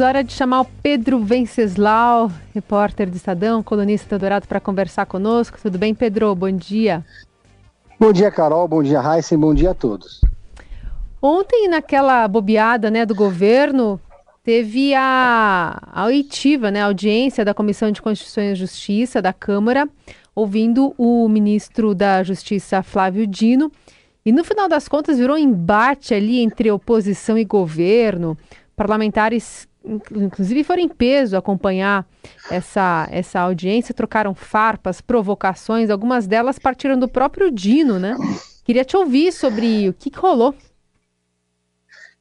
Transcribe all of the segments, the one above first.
Hora de chamar o Pedro Venceslau, repórter de Estadão, colunista dourado, para conversar conosco. Tudo bem, Pedro? Bom dia. Bom dia, Carol. Bom dia, Heisen. Bom dia a todos. Ontem, naquela bobeada né, do governo, teve a, a oitiva, né, a audiência da Comissão de Constituição e Justiça da Câmara, ouvindo o ministro da Justiça, Flávio Dino. E no final das contas virou um embate ali entre oposição e governo. Parlamentares inclusive foram em peso acompanhar essa, essa audiência, trocaram farpas, provocações, algumas delas partiram do próprio Dino, né? Queria te ouvir sobre o que, que rolou.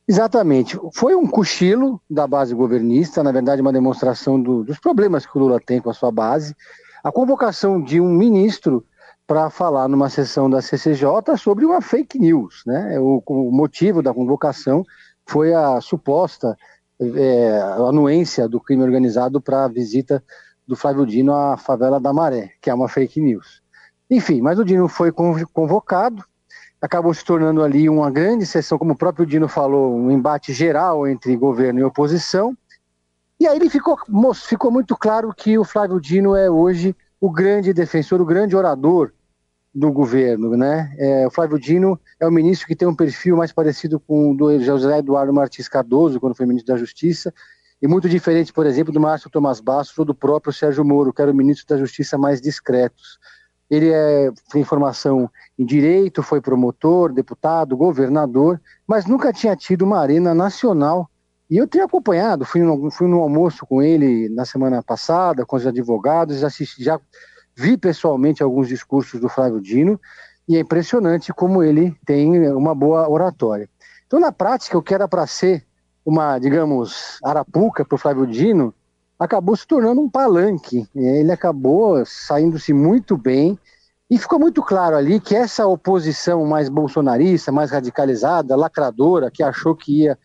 Exatamente. Foi um cochilo da base governista, na verdade, uma demonstração do, dos problemas que o Lula tem com a sua base. A convocação de um ministro para falar numa sessão da CCJ sobre uma fake news. Né? O, o motivo da convocação foi a suposta é, anuência do crime organizado para a visita do Flávio Dino à favela da Maré, que é uma fake news. Enfim, mas o Dino foi convocado, acabou se tornando ali uma grande sessão, como o próprio Dino falou, um embate geral entre governo e oposição. E aí ele ficou, ficou muito claro que o Flávio Dino é hoje o grande defensor, o grande orador do governo, né? É, o Flávio Dino é o ministro que tem um perfil mais parecido com o do José Eduardo Martins Cardoso, quando foi ministro da Justiça, e muito diferente, por exemplo, do Márcio Tomás Bastos ou do próprio Sérgio Moro, que era o ministro da Justiça mais discretos. Ele é, tem formação em direito, foi promotor, deputado, governador, mas nunca tinha tido uma arena nacional. E eu tenho acompanhado, fui no, fui no almoço com ele na semana passada, com os advogados, assisti, já Vi pessoalmente alguns discursos do Flávio Dino e é impressionante como ele tem uma boa oratória. Então, na prática, o que era para ser uma, digamos, arapuca para o Flávio Dino, acabou se tornando um palanque. Ele acabou saindo-se muito bem e ficou muito claro ali que essa oposição mais bolsonarista, mais radicalizada, lacradora, que achou que ia,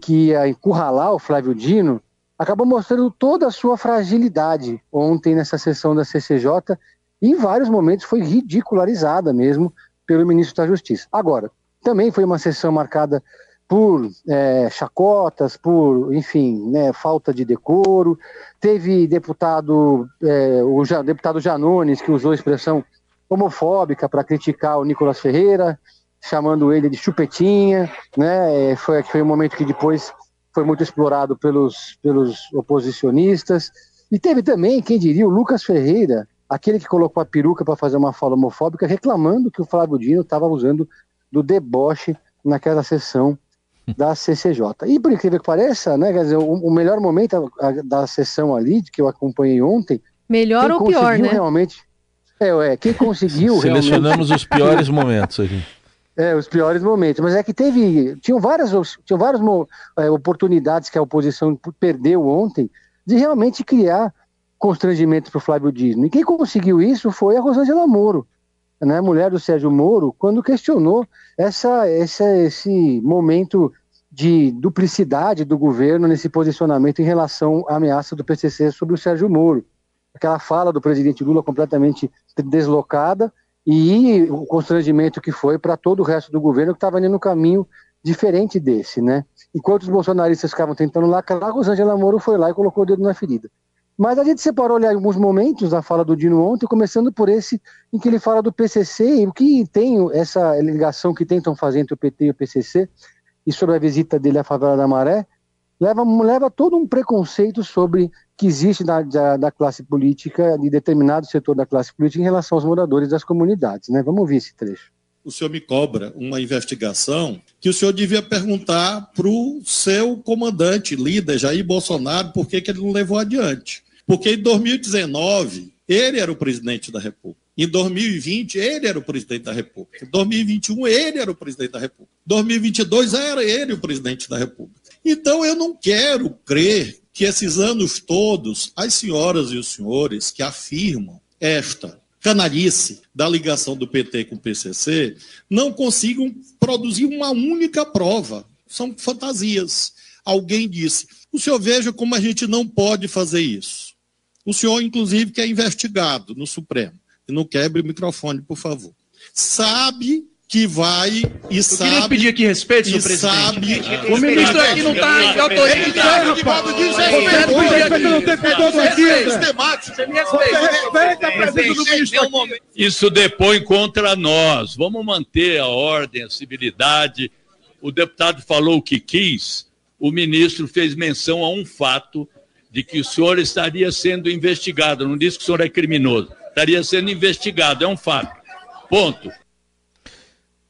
que ia encurralar o Flávio Dino, acabou mostrando toda a sua fragilidade ontem nessa sessão da CCJ e em vários momentos foi ridicularizada mesmo pelo ministro da Justiça. Agora, também foi uma sessão marcada por é, chacotas, por, enfim, né, falta de decoro. Teve deputado, é, o deputado Janones, que usou a expressão homofóbica para criticar o Nicolas Ferreira, chamando ele de chupetinha, né? É, foi, foi um momento que depois foi muito explorado pelos, pelos oposicionistas. E teve também, quem diria, o Lucas Ferreira, aquele que colocou a peruca para fazer uma fala homofóbica, reclamando que o Flávio Dino estava usando do deboche naquela sessão da CCJ. E por incrível que pareça, né, quer dizer, o, o melhor momento da sessão ali, que eu acompanhei ontem. Melhor ou pior, né? Realmente, é, é, quem conseguiu. Selecionamos realmente... os piores momentos aqui. É, os piores momentos. Mas é que teve. Tinham várias, tinham várias é, oportunidades que a oposição perdeu ontem de realmente criar constrangimento para o Flávio Dino. E quem conseguiu isso foi a Rosângela Moro, né, mulher do Sérgio Moro, quando questionou essa, essa, esse momento de duplicidade do governo nesse posicionamento em relação à ameaça do PCC sobre o Sérgio Moro. Aquela fala do presidente Lula completamente deslocada e o constrangimento que foi para todo o resto do governo que estava indo no caminho diferente desse, né? Enquanto os bolsonaristas ficavam tentando lacrar, a Rosângela Moro foi lá e colocou o dedo na ferida. Mas a gente separou ali alguns momentos da fala do Dino ontem, começando por esse em que ele fala do PCC e o que tem essa ligação que tentam fazer entre o PT e o PCC e sobre a visita dele à favela da Maré, leva, leva todo um preconceito sobre que existe da, da, da, classe política, de determinado setor da classe política em relação aos moradores das comunidades. Né? Vamos ouvir esse trecho. O senhor me cobra uma investigação que o senhor devia perguntar para o seu comandante, líder, Jair Bolsonaro, por que, que ele não levou adiante. Porque em 2019, ele era o presidente da República. Em 2020, ele era o presidente da República. Em 2021, ele era o presidente da República. Em 2022, era ele o presidente da República. Então, eu não quero crer que esses anos todos, as senhoras e os senhores que afirmam esta canalice da ligação do PT com o PCC não consigam produzir uma única prova. São fantasias. Alguém disse: o senhor veja como a gente não pode fazer isso. O senhor, inclusive, que é investigado no Supremo. E não quebre o microfone, por favor. Sabe que vai e Eu sabe. queria pedir aqui respeito, senhor presidente. sabe. O ministro aqui não está em autoridade. de modo Você desrespeitoso. não tem aqui. Sistemático. Você me respeita. a presença do ministro aqui. Isso depõe contra nós. Vamos manter a ordem, a civilidade. O deputado falou o que quis. O ministro fez menção a um fato de que o senhor estaria sendo investigado. Não disse que o senhor é criminoso. Estaria sendo investigado. É um fato. Ponto.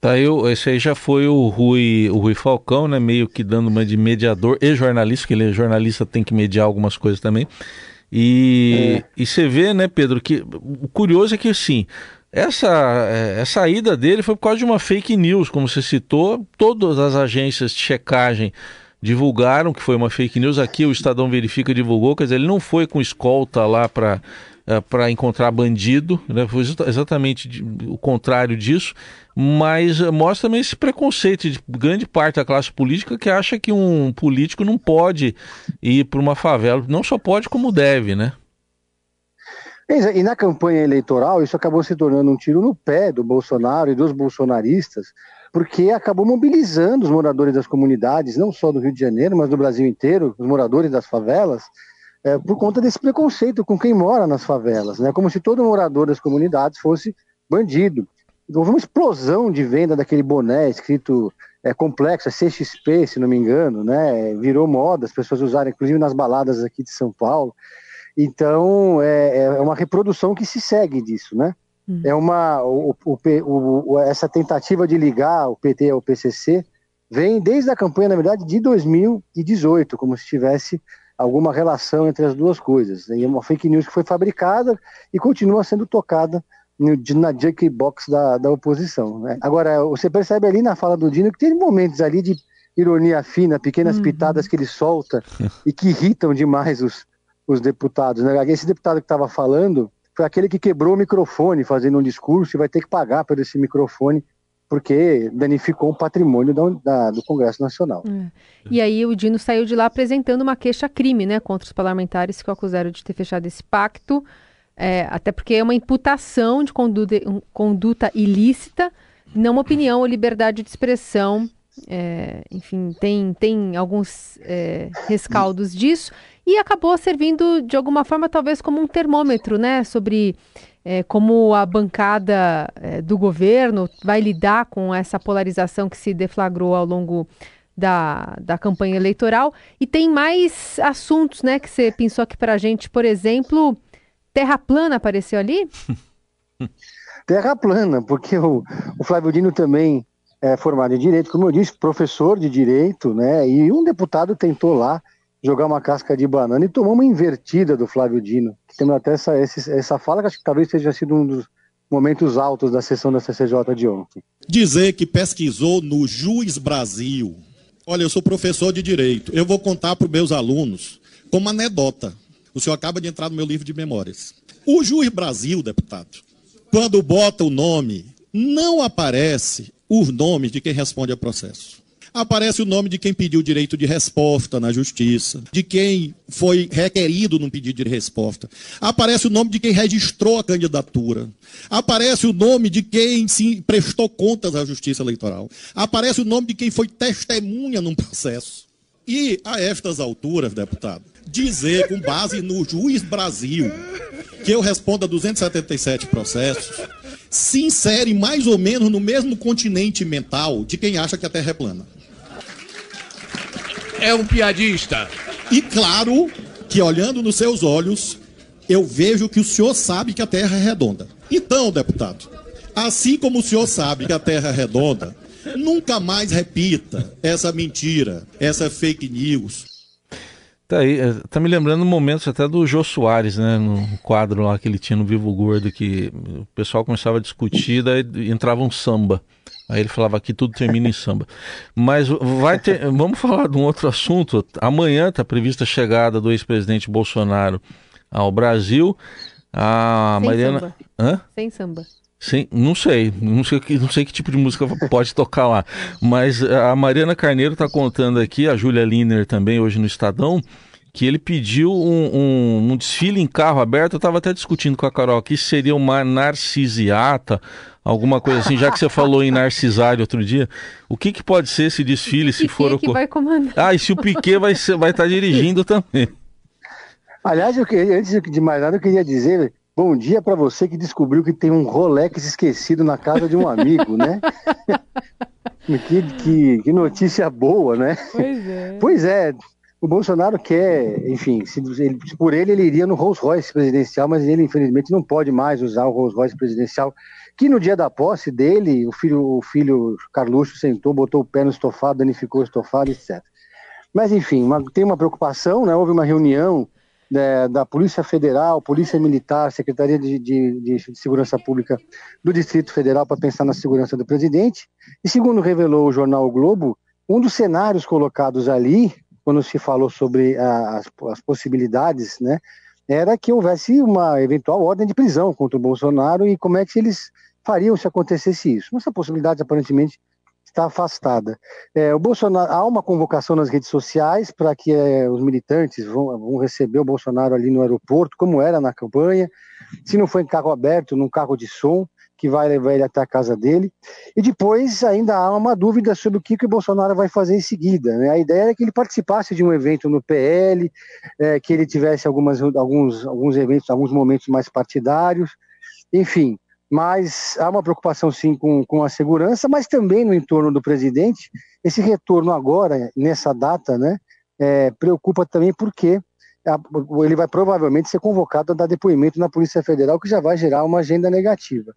Tá, eu, esse aí já foi o Rui, o Rui Falcão, né? Meio que dando uma de mediador e jornalista, que ele é jornalista, tem que mediar algumas coisas também. E, e você vê, né, Pedro, que o curioso é que assim, essa, é, essa ida dele foi por causa de uma fake news, como você citou, todas as agências de checagem divulgaram que foi uma fake news. Aqui o Estadão Verifica divulgou, quer dizer, ele não foi com escolta lá para para encontrar bandido, né? foi exa- exatamente o contrário disso, mas eh, mostra também esse preconceito de grande parte da classe política que acha que um político não pode ir para uma favela, não só pode como deve, né? Exa- E na campanha eleitoral, isso acabou se tornando um tiro no pé do Bolsonaro e dos bolsonaristas, porque acabou mobilizando os moradores das comunidades, não só do Rio de Janeiro, mas do Brasil inteiro, os moradores das favelas, eh, por conta desse preconceito com quem mora nas favelas, né? Como se todo morador das comunidades fosse bandido. Houve uma explosão de venda daquele boné escrito é, complexo, é CXP, se não me engano, né? Virou moda, as pessoas usaram, inclusive nas baladas aqui de São Paulo. Então, é, é uma reprodução que se segue disso, né? Hum. É uma, o, o- o- essa tentativa de ligar o PT ao PCC vem desde a campanha, na verdade, de 2018, como se tivesse alguma relação entre as duas coisas. E é uma fake news que foi fabricada e continua sendo tocada no, na jukebox da, da oposição. né? Agora, você percebe ali na fala do Dino que tem momentos ali de ironia fina, pequenas Uhum. pitadas que ele solta e que irritam demais os, os deputados. Né? Esse deputado que estava falando foi aquele que quebrou o microfone fazendo um discurso e vai ter que pagar por esse microfone porque danificou o patrimônio da- da- do Congresso Nacional. E aí o Dino saiu de lá apresentando uma queixa-crime, né, contra os parlamentares que o acusaram de ter fechado esse pacto, é, até porque é uma imputação de conduta, um- conduta ilícita, não uma opinião ou liberdade de expressão. é, enfim, tem, tem alguns é, rescaldos disso e acabou servindo de alguma forma talvez como um termômetro, né, sobre é, como a bancada é, do governo vai lidar com essa polarização que se deflagrou ao longo da, da campanha eleitoral. E tem mais assuntos, né, que você pensou aqui pra gente, por exemplo, terra plana apareceu ali? Terra plana, porque o, o Flávio Dino também é formado em Direito, como eu disse, professor de Direito, né? E um deputado tentou lá jogar uma casca de banana e tomou uma invertida do Flávio Dino. Que tem até essa, essa fala que acho que talvez tenha sido um dos momentos altos da sessão da CCJ de ontem. Dizer que pesquisou no Juiz Brasil. Olha, eu sou professor de direito. Eu vou contar para os meus alunos como anedota. O senhor acaba de entrar no meu livro de memórias. O Juiz Brasil, deputado, quando bota o nome, não aparece os nomes de quem responde a processo. Aparece o nome de quem pediu direito de resposta na justiça, de quem foi requerido num pedido de resposta. Aparece o nome de quem registrou a candidatura. Aparece o nome de quem se prestou contas à justiça eleitoral. Aparece o nome de quem foi testemunha num processo. E, a estas alturas, deputado, dizer com base no juiz Brasil que eu respondo a 277 processos, se insere mais ou menos no mesmo continente mental de quem acha que a Terra é plana. É um piadista. E claro que olhando nos seus olhos, eu vejo que o senhor sabe que a Terra é redonda. Então, deputado, assim como o senhor sabe que a Terra é redonda, nunca mais repita essa mentira, essa fake news. Tá aí, eh, tá me lembrando momentos até do Jô Soares, né? No quadro lá que ele tinha no Vivo Gordo, que o pessoal começava a discutir, daí entrava um samba. Aí ele falava que tudo termina em samba. Mas vai ter. Vamos falar de um outro assunto. Amanhã está prevista a chegada do ex-presidente Bolsonaro ao Brasil. A Sem Mariana. samba. Hã? Sem samba. Sim, não sei, não sei, que- não sei que tipo de música pode tocar lá, mas a Mariana Carneiro está contando aqui, a Júlia Liner também hoje no Estadão, que ele pediu um, um- um desfile em carro aberto, eu estava até discutindo com a Carol aqui se seria uma narcisiata, alguma coisa assim, já que você falou em Narcisário outro dia, o que, que pode ser esse desfile se for o que vai comandar? Ah, e se o Piquet vai estar vai tá dirigindo também. Aliás, eu queria, antes de mais nada, eu queria dizer bom dia para você que descobriu que tem um Rolex esquecido na casa de um amigo, né? que, que, que, notícia boa, né? Pois é. Pois é. O Bolsonaro quer, enfim, se, ele, por ele ele iria no Rolls Royce presidencial, mas ele infelizmente não pode mais usar o Rolls Royce presidencial. Que no dia da posse dele, o filho, o filho Carluxo sentou, botou o pé no estofado, danificou o estofado, etc. Mas enfim, uma, tem uma preocupação, né? Houve uma reunião né, da Polícia Federal, Polícia Militar, Secretaria de, de, de Segurança Pública do Distrito Federal para pensar na segurança do presidente. E segundo revelou o jornal o Globo, um dos cenários colocados ali, quando se falou sobre as, as possibilidades, né, era que houvesse uma eventual ordem de prisão contra o Bolsonaro e como é que eles fariam se acontecesse isso. Essa possibilidade aparentemente está afastada. É, o Bolsonaro há uma convocação nas redes sociais para que é, os militantes vão, vão, receber o Bolsonaro ali no aeroporto, como era na campanha. Se não for em carro aberto, num carro de som que vai levar ele até a casa dele. E depois ainda há uma dúvida sobre o que, que o Bolsonaro vai fazer em seguida. Né? A ideia é que ele participasse de um evento no PL, é, que ele tivesse algumas, alguns, alguns eventos, alguns momentos mais partidários, enfim mas há uma preocupação sim com, com a segurança, mas também no entorno do presidente. Esse retorno agora, nessa data, né, é, preocupa também porque ele vai provavelmente ser convocado a dar depoimento na Polícia Federal, que já vai gerar uma agenda negativa.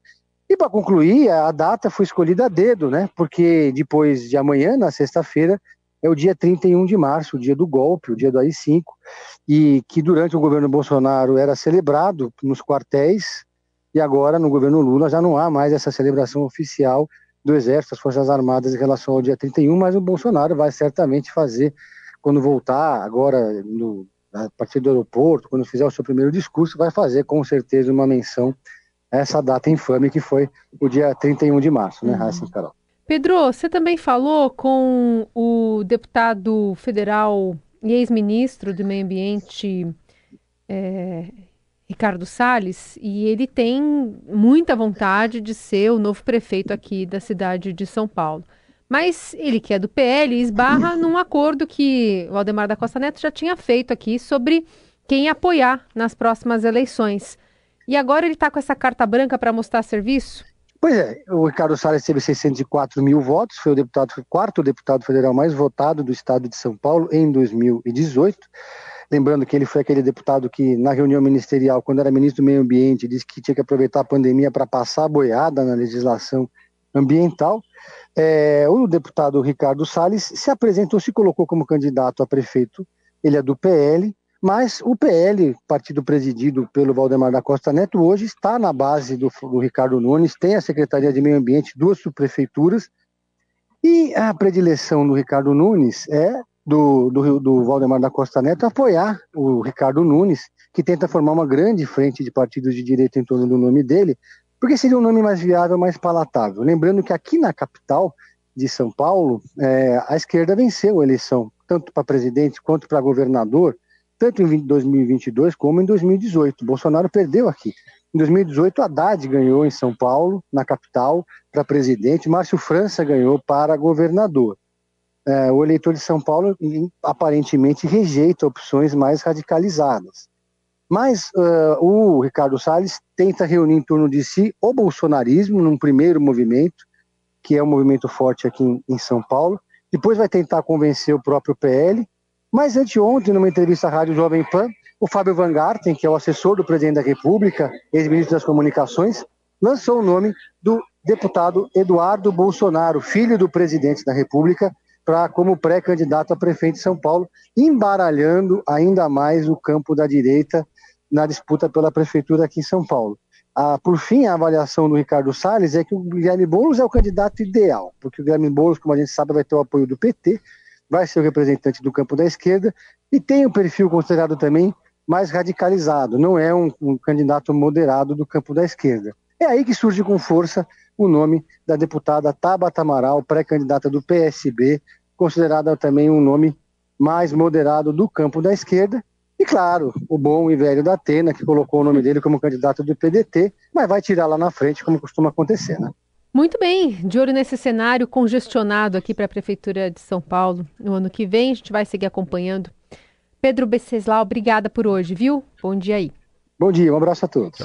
E para concluir, a data foi escolhida a dedo, né? Porque depois de amanhã, na sexta-feira, é o dia 31 de março, o dia do golpe, o dia do AI-5, e que durante o governo Bolsonaro era celebrado nos quartéis e agora, no governo Lula, já não há mais essa celebração oficial do Exército, das Forças Armadas em relação ao dia 31, mas o Bolsonaro vai certamente fazer, quando voltar agora, no, a partir do aeroporto, quando fizer o seu primeiro discurso, vai fazer com certeza uma menção a essa data infame que foi o dia 31 de março, né, Raíssa uhum. Carol? Pedro, você também falou com o deputado federal e ex-ministro do Meio Ambiente é, Ricardo Salles, e ele tem muita vontade de ser o novo prefeito aqui da cidade de São Paulo. Mas ele, que é do PL, esbarra num acordo que o Aldemar da Costa Neto já tinha feito aqui sobre quem apoiar nas próximas eleições. E agora ele está com essa carta branca para mostrar serviço? Pois é, o Ricardo Salles teve 604 mil votos, foi o deputado, o quarto deputado federal mais votado do estado de São Paulo em 2018. Lembrando que ele foi aquele deputado que, na reunião ministerial, quando era ministro do Meio Ambiente, disse que tinha que aproveitar a pandemia para passar a boiada na legislação ambiental. É, o deputado Ricardo Salles se apresentou, se colocou como candidato a prefeito. Ele é do PL, mas o PL, partido presidido pelo Valdemar da Costa Neto, hoje está na base do, do Ricardo Nunes, tem a Secretaria de Meio Ambiente, duas subprefeituras, e a predileção do Ricardo Nunes é do, do, do Valdemar da Costa Neto apoiar o Ricardo Nunes, que tenta formar uma grande frente de partidos de direita em torno do nome dele, porque seria um nome mais viável, mais palatável. Lembrando que aqui na capital de São Paulo, é, a esquerda venceu a eleição, tanto para presidente quanto para governador, tanto em 2022 como em 2018. Bolsonaro perdeu aqui. Em 2018, Haddad ganhou em São Paulo, na capital, para presidente, Márcio França ganhou para governador é, o eleitor de São Paulo aparentemente rejeita opções mais radicalizadas. Mas uh, o Ricardo Salles tenta reunir em torno de si o bolsonarismo num primeiro movimento, que é um movimento forte aqui em, em São Paulo. Depois vai tentar convencer o próprio PL. Mas anteontem, numa entrevista à Rádio Jovem Pan, o Fábio Van Garten, que é o assessor do presidente da República, ex-ministro das Comunicações, lançou o nome do deputado Eduardo Bolsonaro, filho do presidente da República, para como pré-candidato a prefeito de São Paulo, embaralhando ainda mais o campo da direita na disputa pela prefeitura aqui em São Paulo. Ah, por fim, a avaliação do Ricardo Salles é que o Guilherme Boulos é o candidato ideal, porque o Guilherme Boulos, como a gente sabe, vai ter o apoio do PT, vai ser o representante do campo da esquerda e tem um perfil considerado também mais radicalizado, não é um, um candidato moderado do campo da esquerda. É aí que surge com força o nome da deputada Tabata Amaral, pré-candidata do PSB, considerada também um nome mais moderado do campo da esquerda. E claro, o bom e velho da Atena, que colocou o nome dele como candidato do PDT, mas vai tirar lá na frente, como costuma acontecer, né? Muito bem, de olho nesse cenário congestionado aqui para a Prefeitura de São Paulo no ano que vem, a gente vai seguir acompanhando. Pedro Beceslau, obrigada por hoje, viu? Bom dia aí. Bom dia, um abraço a todos.